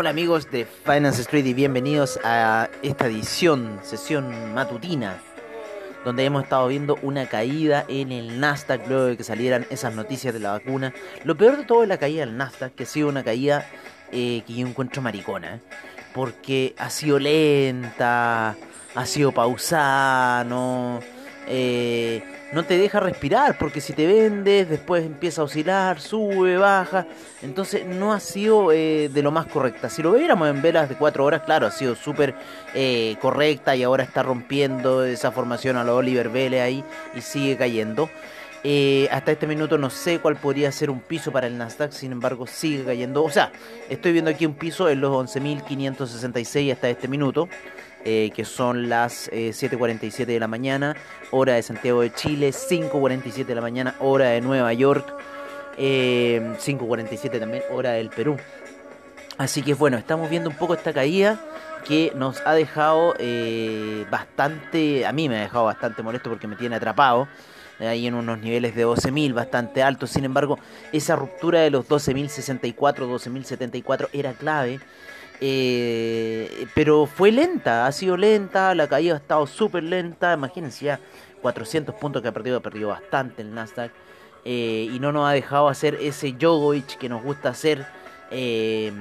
Hola amigos de Finance Street y bienvenidos a esta edición, sesión matutina, donde hemos estado viendo una caída en el Nasdaq luego de que salieran esas noticias de la vacuna. Lo peor de todo es la caída del Nasdaq, que ha sido una caída eh, que yo encuentro maricona, ¿eh? porque ha sido lenta, ha sido pausada, no, eh, no te deja respirar, porque si te vendes, después empieza a oscilar, sube, baja, entonces no ha sido eh, de lo más correcta. Si lo viéramos en velas de 4 horas, claro, ha sido súper eh, correcta y ahora está rompiendo esa formación a lo Oliver Vélez ahí y sigue cayendo. Eh, hasta este minuto no sé cuál podría ser un piso para el Nasdaq, sin embargo sigue cayendo. O sea, estoy viendo aquí un piso en los 11.566 hasta este minuto, eh, que son las 7.47 de la mañana, hora de Santiago de Chile, 5.47 de la mañana, hora de Nueva York, 5.47 también, hora del Perú. Así que bueno, estamos viendo un poco esta caída que nos ha dejado eh, bastante, a mí me ha dejado bastante molesto porque me tiene atrapado ahí en unos niveles de 12.000 bastante altos. Sin embargo, esa ruptura de los 12.064, 12.074 era clave. Eh, pero fue lenta, ha sido lenta, la caída ha estado súper lenta. Imagínense ya 400 puntos que ha perdido, ha perdido bastante el Nasdaq. Eh, y no nos ha dejado hacer ese Jogoich que nos gusta hacer. Eh,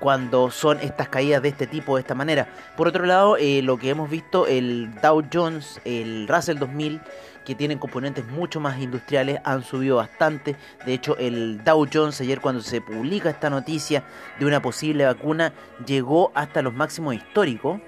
cuando son estas caídas de este tipo, de esta manera. Por otro lado, lo que hemos visto, el Dow Jones, el Russell 2000, que tienen componentes mucho más industriales han subido bastante. De hecho, el Dow Jones ayer cuando se publica esta noticia de una posible vacuna llegó hasta los máximos históricos.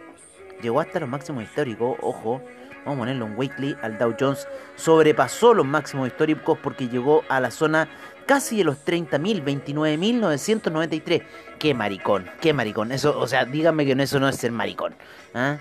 Llegó hasta los máximos históricos, ojo. Vamos a ponerlo en weekly al Dow Jones. Sobrepasó los máximos históricos porque llegó a la zona casi de los 30.000, 29.993. Qué maricón, qué maricón. Eso, o sea, díganme que eso no es ser maricón. ¿ah?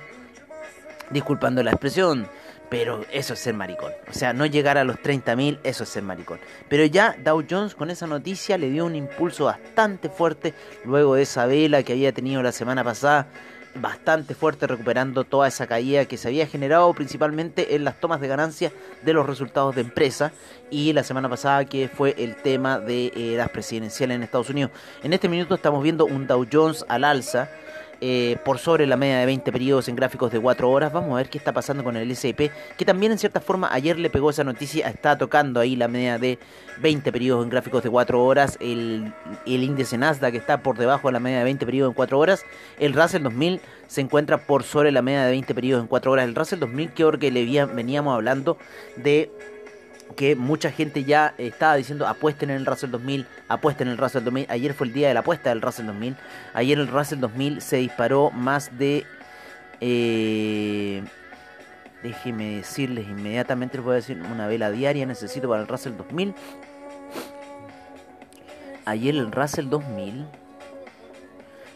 Disculpando la expresión. Pero eso es ser maricón. O sea, no llegar a los 30.000, eso es ser maricón. Pero ya Dow Jones con esa noticia le dio un impulso bastante fuerte luego de esa vela que había tenido la semana pasada. Bastante fuerte recuperando toda esa caída que se había generado principalmente en las tomas de ganancia de los resultados de empresa y la semana pasada que fue el tema de eh, las presidenciales en Estados Unidos. En este minuto estamos viendo un Dow Jones al alza eh, por sobre la media de 20 periodos en gráficos de 4 horas. Vamos a ver qué está pasando con el S&P, que también en cierta forma ayer le pegó esa noticia, está tocando ahí la media de 20 periodos en gráficos de 4 horas, el, el índice Nasdaq está por debajo de la media de 20 periodos en 4 horas, el Russell 2000 se encuentra por sobre la media de 20 periodos en 4 horas, el Russell 2000 que que le veníamos hablando de que mucha gente ya estaba diciendo apuesten en el Russell 2000, apuesten en el Russell 2000. Ayer fue el día de la apuesta del Russell 2000. Ayer el Russell 2000 se disparó más de... Eh, déjenme decirles inmediatamente, les voy a decir una vela diaria necesito para el Russell 2000. Ayer el Russell 2000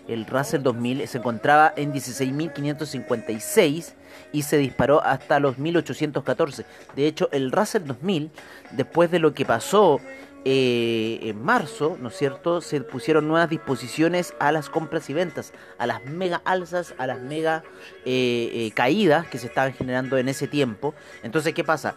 el Russell 2000 se encontraba en 16.556 y se disparó hasta los 1814. De hecho, el Russell 2000, después de lo que pasó eh, en marzo, ¿no es cierto? Se pusieron nuevas disposiciones a las compras y ventas, a las mega alzas, a las mega eh, eh, caídas que se estaban generando en ese tiempo. Entonces, ¿qué pasa?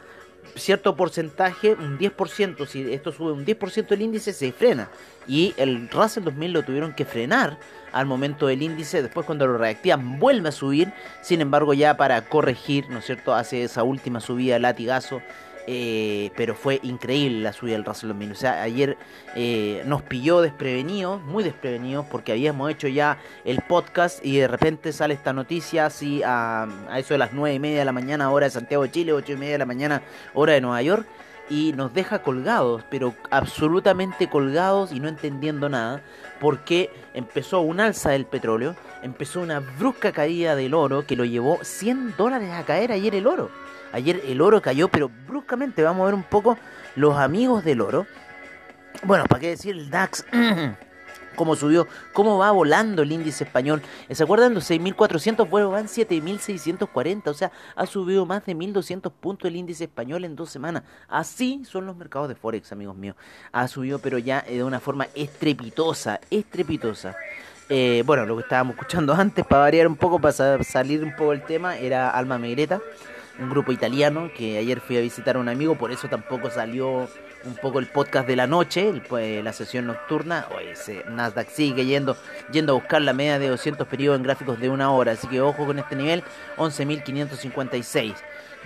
Cierto porcentaje, un 10%, si esto sube un 10% el índice, se frena. Y el Russell 2000 lo tuvieron que frenar al momento del índice, después cuando lo reactivan vuelve a subir, sin embargo ya para corregir, ¿no es cierto?, hace esa última subida latigazo Eh, pero fue increíble la subida del Russell 2000. O sea, ayer eh, nos pilló desprevenidos, muy desprevenidos, porque habíamos hecho ya el podcast y de repente sale esta noticia así a, a eso de las 9 y media de la mañana, hora de Santiago de Chile, 8 y media de la mañana, hora de Nueva York y nos deja colgados, pero absolutamente colgados y no entendiendo nada, porque empezó un alza del petróleo, empezó una brusca caída del oro que lo llevó 100 dólares a caer ayer el oro. Ayer el oro cayó, pero bruscamente vamos a ver un poco los amigos del oro. Bueno, ¿para qué decir el DAX? cómo subió, cómo va volando el índice español. ¿Se acuerdan los 6.400? Bueno, van 7.640, o sea, ha subido más de 1.200 puntos el índice español en dos semanas. Así son los mercados de Forex, amigos míos. Ha subido, pero ya de una forma estrepitosa, estrepitosa. Eh, bueno, lo que estábamos escuchando antes, para variar un poco, para salir un poco del tema, era Alma Megreta, un grupo italiano que ayer fui a visitar a un amigo, por eso tampoco salió un poco el podcast de la noche, pues, la sesión nocturna. O ese Nasdaq sigue yendo, yendo a buscar la media de 200 periodos en gráficos de una hora, así que ojo con este nivel, 11.556.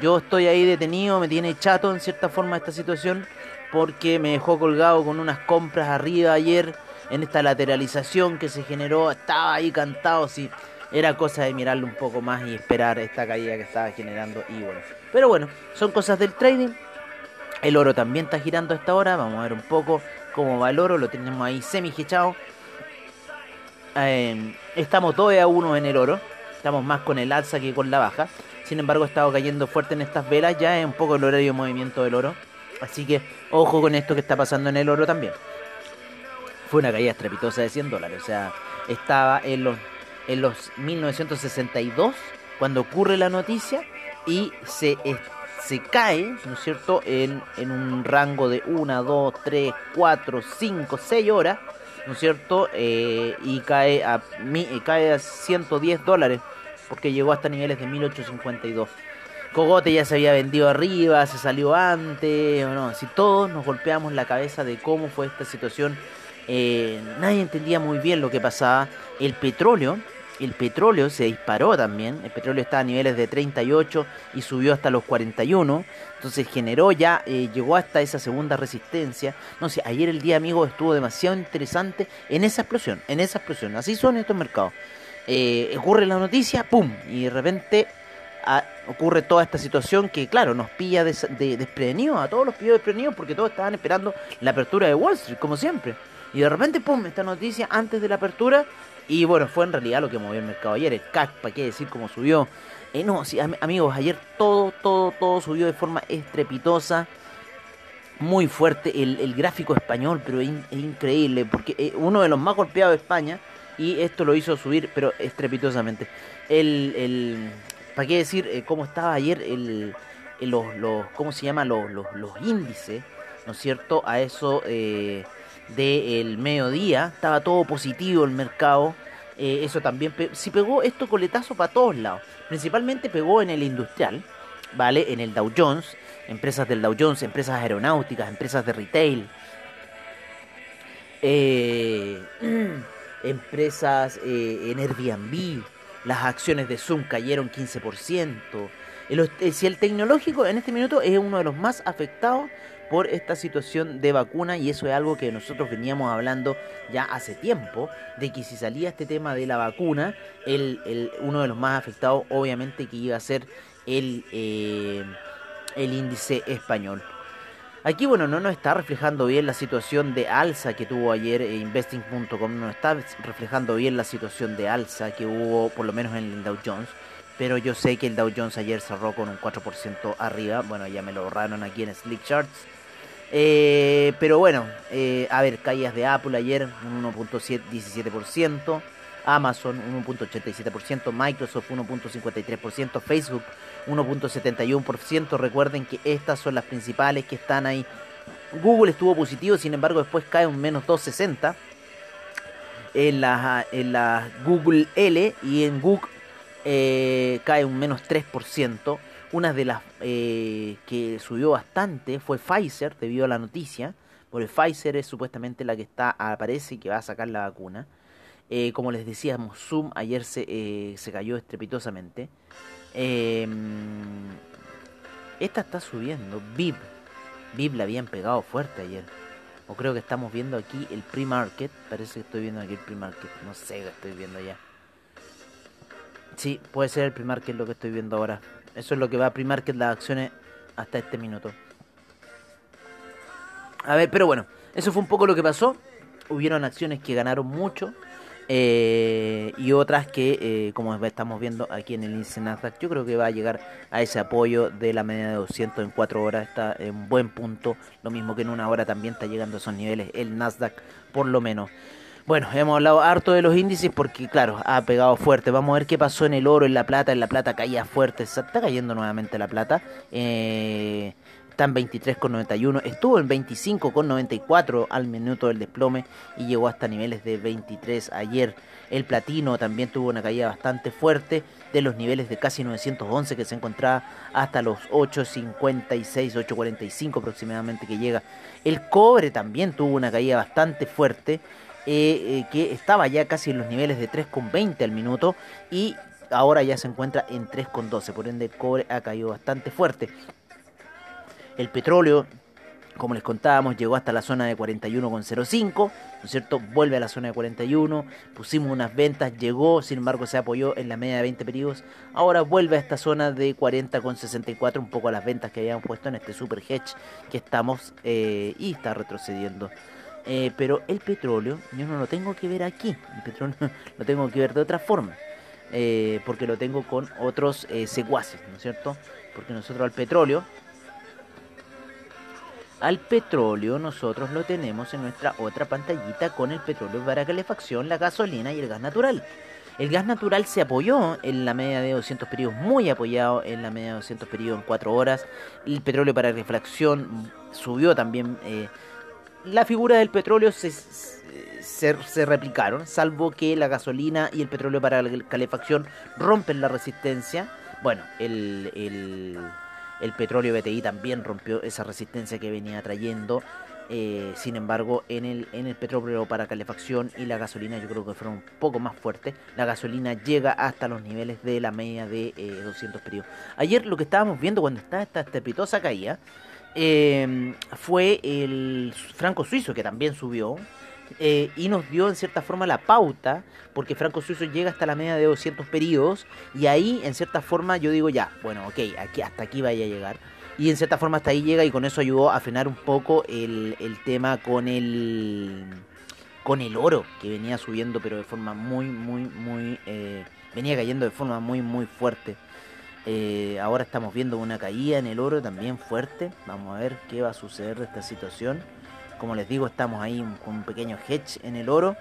Yo estoy ahí detenido, me tiene chato en cierta forma esta situación, porque me dejó colgado con unas compras arriba ayer en esta lateralización que se generó, estaba ahí cantado, sí. Era cosa de mirarlo un poco más y esperar esta caída que estaba generando. Bueno, pero bueno, son cosas del trading el oro también está girando a esta hora. Vamos a ver un poco cómo va el oro. Lo tenemos ahí semi hechado. Eh, estamos 2 a 1 en el oro. Estamos más con el alza que con la baja. Sin embargo, ha estado cayendo fuerte en estas velas. Ya es un poco el horario de movimiento del oro. Así que ojo con esto que está pasando en el oro también. Fue una caída estrepitosa de 100 dólares. O sea, estaba en los, en los 1962 cuando ocurre la noticia y se se cae, ¿no es cierto?, en, en un rango de 1, 2, 3, 4, 5, 6 horas, ¿no es cierto?, eh, y cae a, cae a 110 dólares, porque llegó hasta niveles de 1852. Cogote ya se había vendido arriba, se salió antes, o no, si todos nos golpeamos la cabeza de cómo fue esta situación, eh, nadie entendía muy bien lo que pasaba. El petróleo, el petróleo se disparó también, el petróleo está a niveles de 38 y subió hasta los 41, entonces generó ya, eh, llegó hasta esa segunda resistencia. No sé, ayer el día, amigo, estuvo demasiado interesante en esa explosión, en esa explosión, así son estos mercados. Eh, ocurre la noticia, ¡pum! Y de repente ah, ocurre toda esta situación que, claro, nos pilla de, desprevenidos, a todos los pillos desprevenidos porque todos estaban esperando la apertura de Wall Street, como siempre. Y de repente, ¡pum!, esta noticia antes de la apertura y bueno, fue en realidad lo que movió el mercado ayer. El CAC, ¿para qué decir cómo subió? Eh, no, sí, amigos, ayer todo, todo, todo subió de forma estrepitosa. Muy fuerte el, gráfico español, pero es, increíble, porque es uno de los más golpeados de España. Y esto lo hizo subir, pero estrepitosamente. El, el ¿Para qué decir eh, cómo estaba ayer el, los, los, ¿cómo se llama? Los, los, índices, ¿no es cierto? A eso... Eh, del mediodía, estaba todo positivo el mercado. Eh, eso también, si pegó esto coletazo para todos lados. Principalmente pegó en el industrial, ¿vale? En el Dow Jones, empresas del Dow Jones, empresas aeronáuticas, empresas de retail. Eh, empresas eh, en Airbnb, las acciones de Zoom cayeron 15%. si el tecnológico en este minuto es uno de los más afectados por esta situación de vacuna y eso es algo que nosotros veníamos hablando ya hace tiempo, de que si salía este tema de la vacuna, el, uno de los más afectados obviamente que iba a ser el, eh, el índice español. Aquí, bueno, no nos está reflejando bien la situación de alza que tuvo ayer eh, investing.com, no está reflejando bien la situación de alza que hubo por lo menos en el Dow Jones pero yo sé que el Dow Jones ayer cerró con un 4% arriba. Bueno, ya me lo borraron aquí en Slick Charts. Eh, pero bueno, eh, a ver, caídas de Apple ayer, un 1.17%, Amazon 1.87%, Microsoft 1.53%, Facebook 1.71%. Recuerden que estas son las principales que están ahí. Google estuvo positivo, sin embargo después cae un menos 2.60 en la, en la Google L y en Google eh, cae un menos 3%. Una de las eh, que subió bastante fue Pfizer debido a la noticia, porque Pfizer es supuestamente la que está aparece que va a sacar la vacuna. Eh, como les decíamos, Zoom ayer se, eh, se cayó estrepitosamente. Em, Esta está subiendo. VIP. VIP la habían pegado fuerte ayer. O creo que estamos viendo aquí el pre-market. Parece que estoy viendo aquí el pre-market. No sé qué estoy viendo ya. Sí, puede ser el pre-market lo que estoy viendo ahora. Eso es lo que va a pre-market las acciones hasta este minuto. A ver, pero bueno, eso fue un poco lo que pasó. Hubieron acciones que ganaron mucho. Eh, y otras que, eh, como estamos viendo aquí en el índice Nasdaq, yo creo que va a llegar a ese apoyo de la media de 200 en 4 horas. Está en buen punto. Lo mismo que en una hora también está llegando a esos niveles el Nasdaq, por lo menos. Bueno, hemos hablado harto de los índices porque, claro, ha pegado fuerte. Vamos a ver qué pasó en el oro, en la plata. En la plata caía fuerte. está cayendo nuevamente la plata. Eh, está en 23,91, estuvo en 25,94 al minuto del desplome y llegó hasta niveles de 23 ayer. El platino también tuvo una caída bastante fuerte de los niveles de casi 911 que se encontraba hasta los 8.56, 8.45 aproximadamente que llega. El cobre también tuvo una caída bastante fuerte eh, eh, que estaba ya casi en los niveles de 3,20 al minuto y ahora ya se encuentra en 3,12, por ende el cobre ha caído bastante fuerte. El petróleo, como les contábamos, llegó hasta la zona de 41,05, ¿no es cierto? Vuelve a la zona de 41, pusimos unas ventas, llegó, sin embargo se apoyó en la media de 20 periodos, ahora vuelve a esta zona de 40,64, un poco a las ventas que habíamos puesto en este super hedge que estamos eh, y está retrocediendo. Eh, pero el petróleo yo no lo tengo que ver aquí, el petróleo lo tengo que ver de otra forma, eh, porque lo tengo con otros secuaces, ¿no es cierto? Porque nosotros al petróleo al petróleo nosotros lo tenemos en nuestra otra pantallita con el petróleo para calefacción, la gasolina y el gas natural. El gas natural se apoyó en la media de 200 periodos, muy apoyado en la media de 200 periodos en 4 horas. El petróleo para refracción subió también. La figura del petróleo se, se, replicaron, salvo que la gasolina y el petróleo para calefacción rompen la resistencia. Bueno, el, el petróleo BTI también rompió esa resistencia que venía trayendo. Eh, sin embargo, en el, en el petróleo para calefacción y la gasolina yo creo que fueron un poco más fuertes. La gasolina llega hasta los niveles de la media de 200 eh, periodos. Ayer lo que estábamos viendo cuando estaba esta estrepitosa caída eh, fue el franco suizo que también subió. Eh, y nos dio en cierta forma la pauta, porque Franco Suizo llega hasta la media de 200 periodos, y ahí en cierta forma yo digo ya, bueno, ok, aquí, hasta aquí vaya a llegar. Y en cierta forma hasta ahí llega y con eso ayudó a frenar un poco el, tema con el con el oro que venía subiendo pero de forma muy muy muy eh, venía cayendo de forma muy muy fuerte eh, ahora estamos viendo una caída en el oro también fuerte vamos a ver qué va a suceder de esta situación como les digo, estamos ahí con un pequeño hedge en el oro.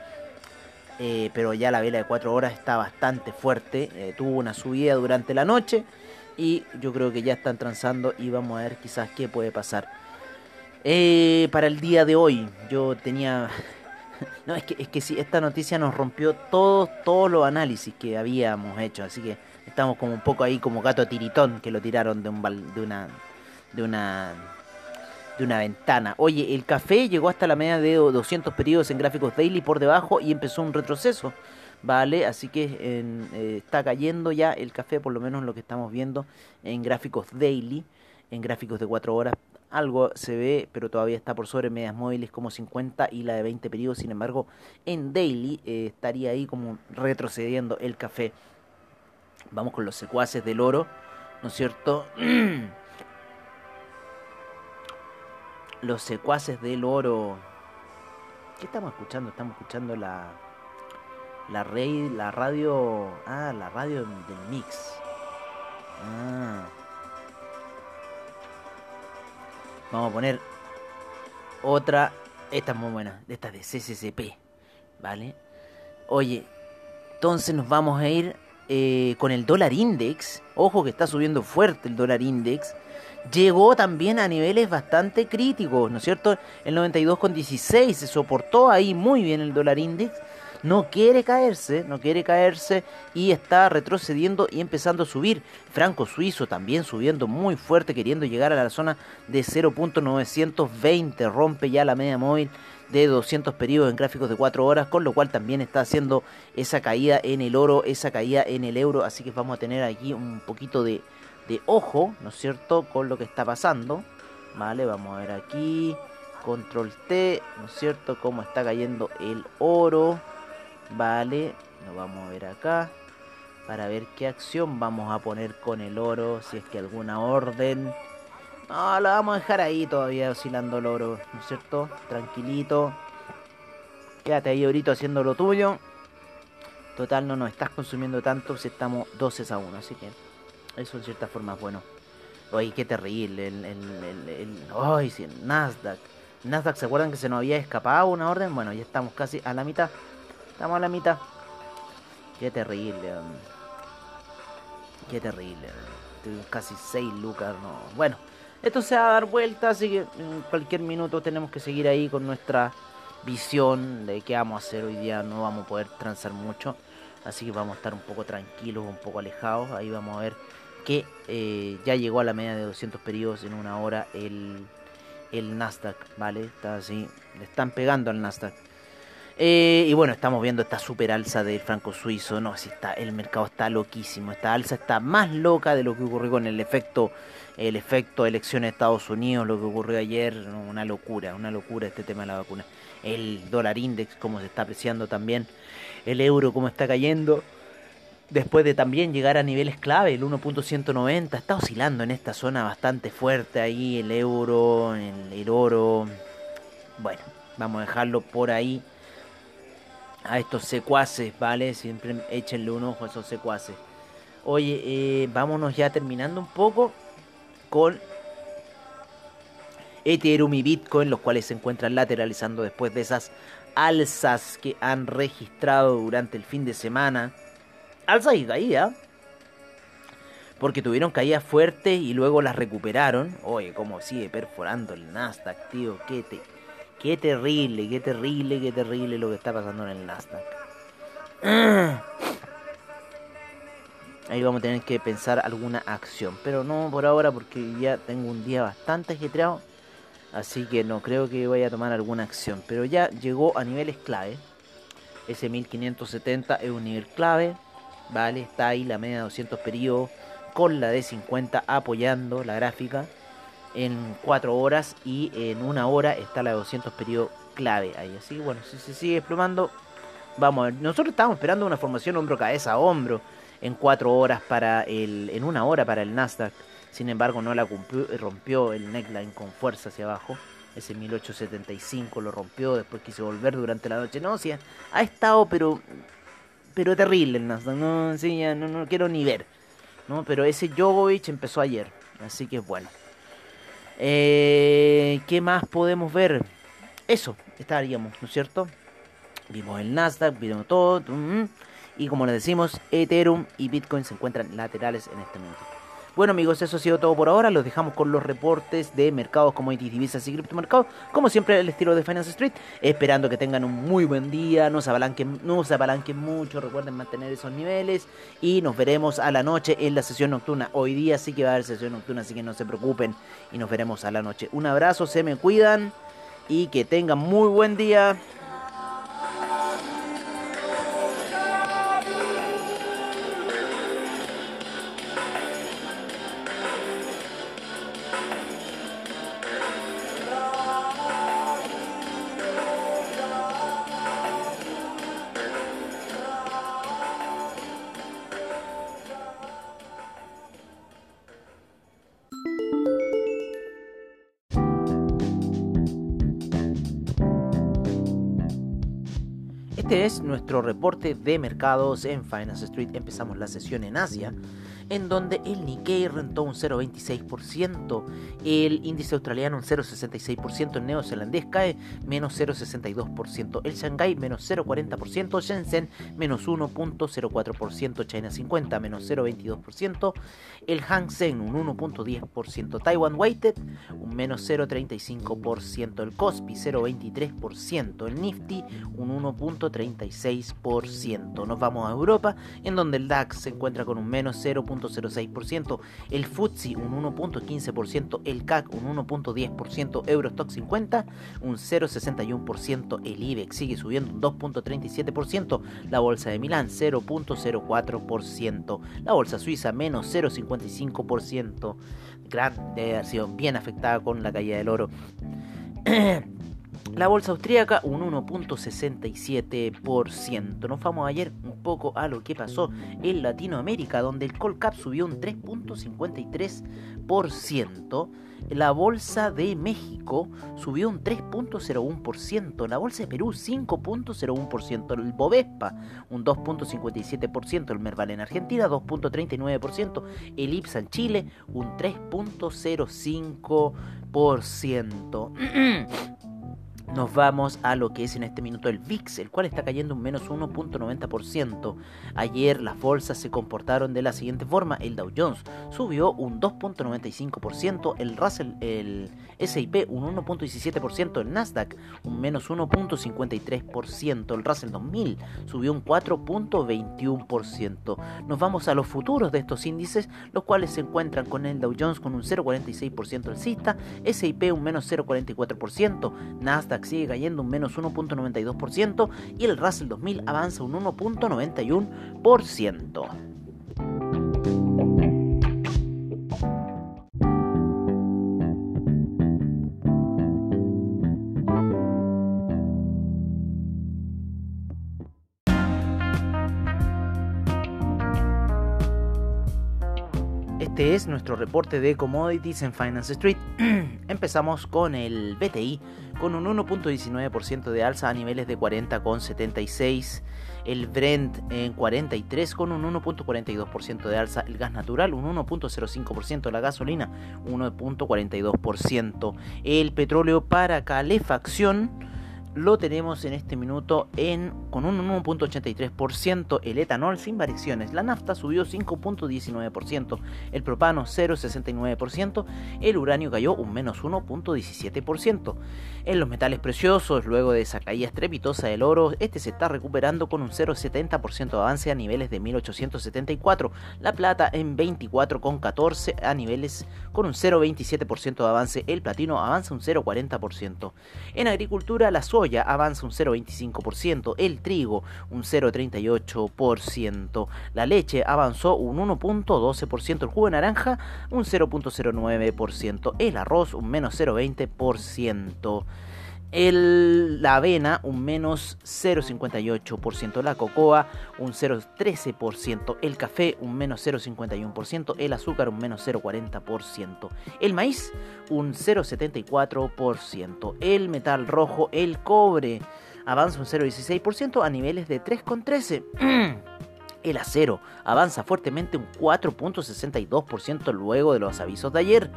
Eh, pero ya la vela de 4 horas está bastante fuerte. Eh, tuvo una subida durante la noche. Y yo creo que ya están transando y vamos a ver quizás qué puede pasar. Para el día de hoy, yo tenía... No, es que, es que sí, esta noticia nos rompió todos, todos los análisis que habíamos hecho. Así que estamos como un poco ahí como gato tiritón que lo tiraron de, un, de una... De una de una ventana. Oye, el café llegó hasta la media de 200 periodos en gráficos daily por debajo y empezó un retroceso. ¿Vale? Así que eh, está cayendo ya el café, por lo menos lo que estamos viendo en gráficos daily, en gráficos de 4 horas. Algo se ve, pero todavía está por sobre medias móviles como 50 y la de 20 periodos. Sin embargo, en daily eh, estaría ahí como retrocediendo el café. Vamos con los secuaces del oro, ¿no es cierto? los secuaces del oro. ¿Qué estamos escuchando? Estamos escuchando la la rey, la radio, ah, la radio del mix. Ah. Vamos a poner otra, esta es muy buena, esta es de CCCP, ¿vale? Oye, entonces nos vamos a ir eh, con el dólar index. Ojo que está subiendo fuerte el dólar index llegó también a niveles bastante críticos, ¿no es cierto? El 92,16 se soportó ahí muy bien el dólar index. No quiere caerse, no quiere caerse y está retrocediendo y empezando a subir. Franco suizo también subiendo muy fuerte, queriendo llegar a la zona de 0.920. Rompe ya la media móvil de 200 periodos en gráficos de 4 horas, con lo cual también está haciendo esa caída en el oro, esa caída en el euro. Así que vamos a tener aquí un poquito de de ojo, ¿no es cierto?, con lo que está pasando. Vale, vamos a ver aquí. Control T, ¿no es cierto? Cómo está cayendo el oro. Vale, lo vamos a ver acá. Para ver qué acción vamos a poner con el oro. Si es que alguna orden. No, lo vamos a dejar ahí todavía oscilando el oro, ¿no es cierto? Tranquilito. Quédate ahí ahorita haciendo lo tuyo. Total, no nos estás consumiendo tanto si estamos 12 a 1. Así que eso en cierta forma es bueno. Oye, qué terrible. El, el, el, ay, sí, el Nasdaq. Nasdaq, ¿se acuerdan que se nos había escapado una orden? Bueno, ya estamos casi a la mitad. Estamos a la mitad. Qué terrible. Qué terrible. Casi 6 lucas. No. Bueno, esto se va a dar vuelta, así que en cualquier minuto tenemos que seguir ahí con nuestra visión de qué vamos a hacer hoy día. No vamos a poder transar mucho. Así que vamos a estar un poco tranquilos, un poco alejados. Ahí vamos a ver que eh, ya llegó a la media de 200 periodos en una hora el, el Nasdaq, ¿vale? Está así, le están pegando al Nasdaq. Eh, y bueno, estamos viendo esta super alza del franco suizo. No, si está, el mercado está loquísimo. Esta alza está más loca de lo que ocurrió con el efecto, el efecto elecciones de Estados Unidos, lo que ocurrió ayer. Una locura, una locura este tema de la vacuna. El dólar index, cómo se está apreciando también. El euro, cómo está cayendo después de también llegar a niveles clave, el 1.190, está oscilando en esta zona bastante fuerte ahí, el euro, el, oro. Bueno, vamos a dejarlo por ahí a estos secuaces, ¿vale? Siempre échenle un ojo a esos secuaces. Oye, eh, vámonos ya terminando un poco con Ethereum y Bitcoin, los cuales se encuentran lateralizando después de esas alzas que han registrado durante el fin de semana alza y caída. Porque tuvieron caídas fuertes y luego las recuperaron. Oye, como sigue perforando el Nasdaq, tío. Qué, te, qué terrible, qué terrible, qué terrible lo que está pasando en el Nasdaq. Ahí vamos a tener que pensar alguna acción. Pero no por ahora porque ya tengo un día bastante ajetreado. Así que no creo que vaya a tomar alguna acción. Pero ya llegó a niveles clave. Ese 1570 es un nivel clave. ¿vale? Está ahí la media de 200 periodos con la de 50 apoyando la gráfica en 4 horas y en una hora está la de 200 periodos clave ahí. Así bueno, si se sigue desplomando, vamos a ver. Nosotros estábamos esperando una formación hombro cabeza hombro en 4 horas para el en una hora para el Nasdaq. Sin embargo, no la cumplió, rompió el neckline con fuerza hacia abajo. Ese 1875 lo rompió, después quiso volver durante la noche. No, sí, ha estado, pero pero terrible el Nasdaq. No, sí, no, no quiero ni ver. ¿no? Pero ese Jovovic empezó ayer. Así que bueno. Eh, ¿Qué más podemos ver? Eso, estaríamos, ¿no es cierto? Vimos el Nasdaq, vimos todo. Y como les decimos, Ethereum y Bitcoin se encuentran laterales en este momento. Bueno amigos, eso ha sido todo por ahora. Los dejamos con los reportes de mercados, commodities, divisas y criptomercados. Como siempre, el estilo de Finance Street. Esperando que tengan un muy buen día. No se apalanquen, no se apalanquen mucho. Recuerden mantener esos niveles. Y nos veremos a la noche en la sesión nocturna. Hoy día sí que va a haber sesión nocturna, así que no se preocupen. Y nos veremos a la noche. Un abrazo, se me cuidan. Y que tengan muy buen día. Nuestro reporte de mercados en Finance Street. Empezamos la sesión en Asia, en donde el Nikkei rentó un 0,26%, el índice australiano un 0,66%, el neozelandés cae menos 0,62%, el Shanghai menos 0,40%, Shenzhen menos 1,04%, China 50 menos 0,22%, el Hang Seng un 1,10%, Taiwan Weighted un menos 0,35%, el Kospi 0,23%, el Nifty un 1,36%. Nos vamos a Europa, en donde el DAX se encuentra con un menos 0,5%, 0.06%, el FTSE un 1.15%, el CAC un 1.10%, Eurostock 50 un 0.61%, el IBEX sigue subiendo un 2.37%, la bolsa de Milán 0.04%, la bolsa suiza menos 0.55%, grande, ha sido bien afectada con la caída del oro. La bolsa austríaca un 1.67%. Nos vamos ayer un poco a lo que pasó en Latinoamérica, donde el Colcap subió un 3.53%. La bolsa de México subió un 3.01%, la bolsa de Perú 5.01%, el Bovespa un 2.57%, el Merval en Argentina 2.39%, el IPSA en Chile un 3.05%. nos vamos a lo que es en este minuto el VIX, el cual está cayendo un menos 1.90%. Ayer las bolsas se comportaron de la siguiente forma: el Dow Jones subió un 2.95%, el Russell, el SIP un 1.17%, el Nasdaq un menos 1.53%, el Russell 2000 subió un 4.21%. Nos vamos a los futuros de estos índices, los cuales se encuentran con el Dow Jones con un 0.46% alcista, SIP un menos 0.44%, Nasdaq sigue cayendo un menos 1.92% y el Russell 2000 avanza un 1.91%. Es nuestro reporte de commodities en Finance Street. Empezamos con el BTI con un 1.19% de alza a niveles de 40,76. El Brent en 43 con un 1.42% de alza. El gas natural un 1.05%. La gasolina 1.42%. El petróleo para calefacción lo tenemos en este minuto en con un 1.83%, el etanol sin variaciones, la nafta subió 5.19%, el propano 0.69%, el uranio cayó un menos 1.17%. En los metales preciosos, luego de esa caída estrepitosa del oro, este se está recuperando con un 0.70% de avance a niveles de 1874, la plata en 24.14 a niveles con un 0.27% de avance, el platino avanza un 0.40%. En agricultura, la avanza un 0,25%, el trigo un 0,38%, la leche avanzó un 1,12%, el jugo de naranja un 0,09%, el arroz un menos 0,20%. El, la avena un menos 0,58%, la cocoa un 0,13%, el café un menos 0,51%, el azúcar un menos 0,40%, el maíz un 0,74%, el metal rojo, el cobre avanza un 0,16% a niveles de 3,13%. El acero avanza fuertemente un 4.62% luego de los avisos de ayer.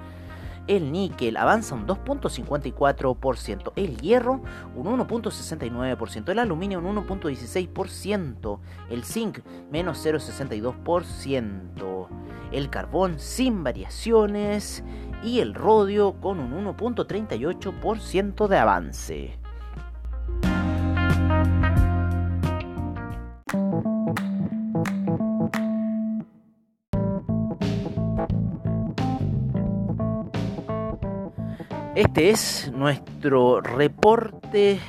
El níquel avanza un 2.54%. El hierro un 1.69%. El aluminio un 1.16%. El zinc menos 0.62%. El carbón sin variaciones. Y el rodio con un 1.38% de avance. Este es nuestro reporte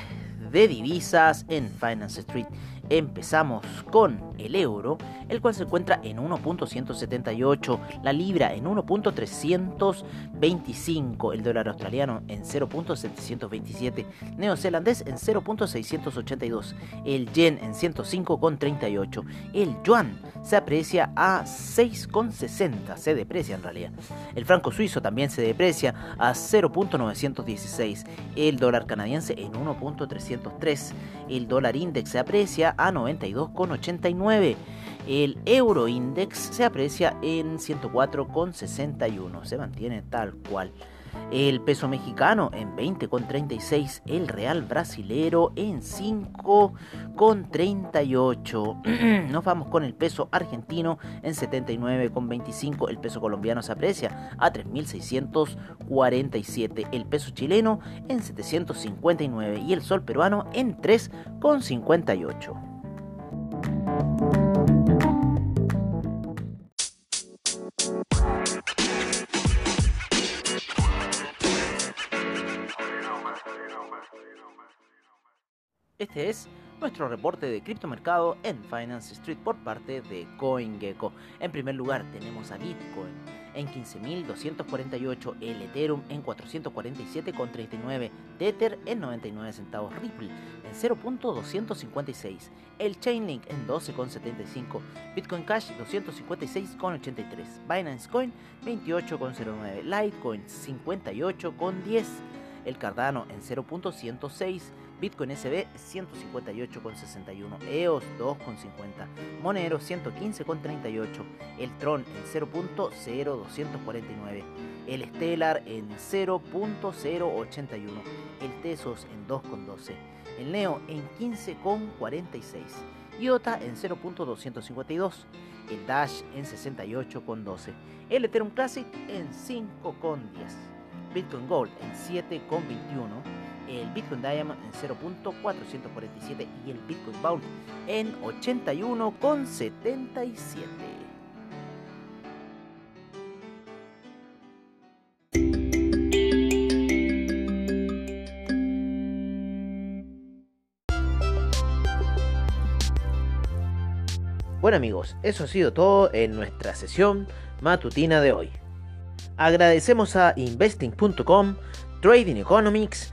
de divisas en Finance Street. Empezamos con el euro, el cual se encuentra en 1.178, la libra en 1.325, el dólar australiano en 0.727, neozelandés en 0.682, el yen en 105.38, el yuan se aprecia a 6.60, se deprecia en realidad. El franco suizo también se deprecia a 0.916, el dólar canadiense en 1.303, el dólar index se aprecia a 92,89. El euro index se aprecia en 104,61. Se mantiene tal cual. El peso mexicano en 20,36. El real brasilero en 5,38. Nos vamos con el peso argentino en 79,25. El peso colombiano se aprecia a 3.647. El peso chileno en 759. Y el sol peruano en 3,58. Este es nuestro reporte de criptomercado en Finance Street por parte de CoinGecko. En primer lugar tenemos a Bitcoin en 15.248, el Ethereum en 447,39, Tether en 99 centavos, Ripple en 0.256, el Chainlink en 12,75, Bitcoin Cash 256,83, Binance Coin 28,09, Litecoin 58,10, el Cardano en 0.106, Bitcoin SB 158,61, EOS 2,50, Monero 115,38, el Tron en 0.0249, el Stellar en 0.081, el Tesos en 2,12, el Neo en 15,46, IOTA en 0.252, el Dash en 68,12, el Ethereum Classic en 5,10, Bitcoin Gold en 7,21, el Bitcoin Diamond en 0.447 y el Bitcoin Vault en 81,77. Bueno amigos, eso ha sido todo en nuestra sesión matutina de hoy. Agradecemos a investing.com, Trading Economics,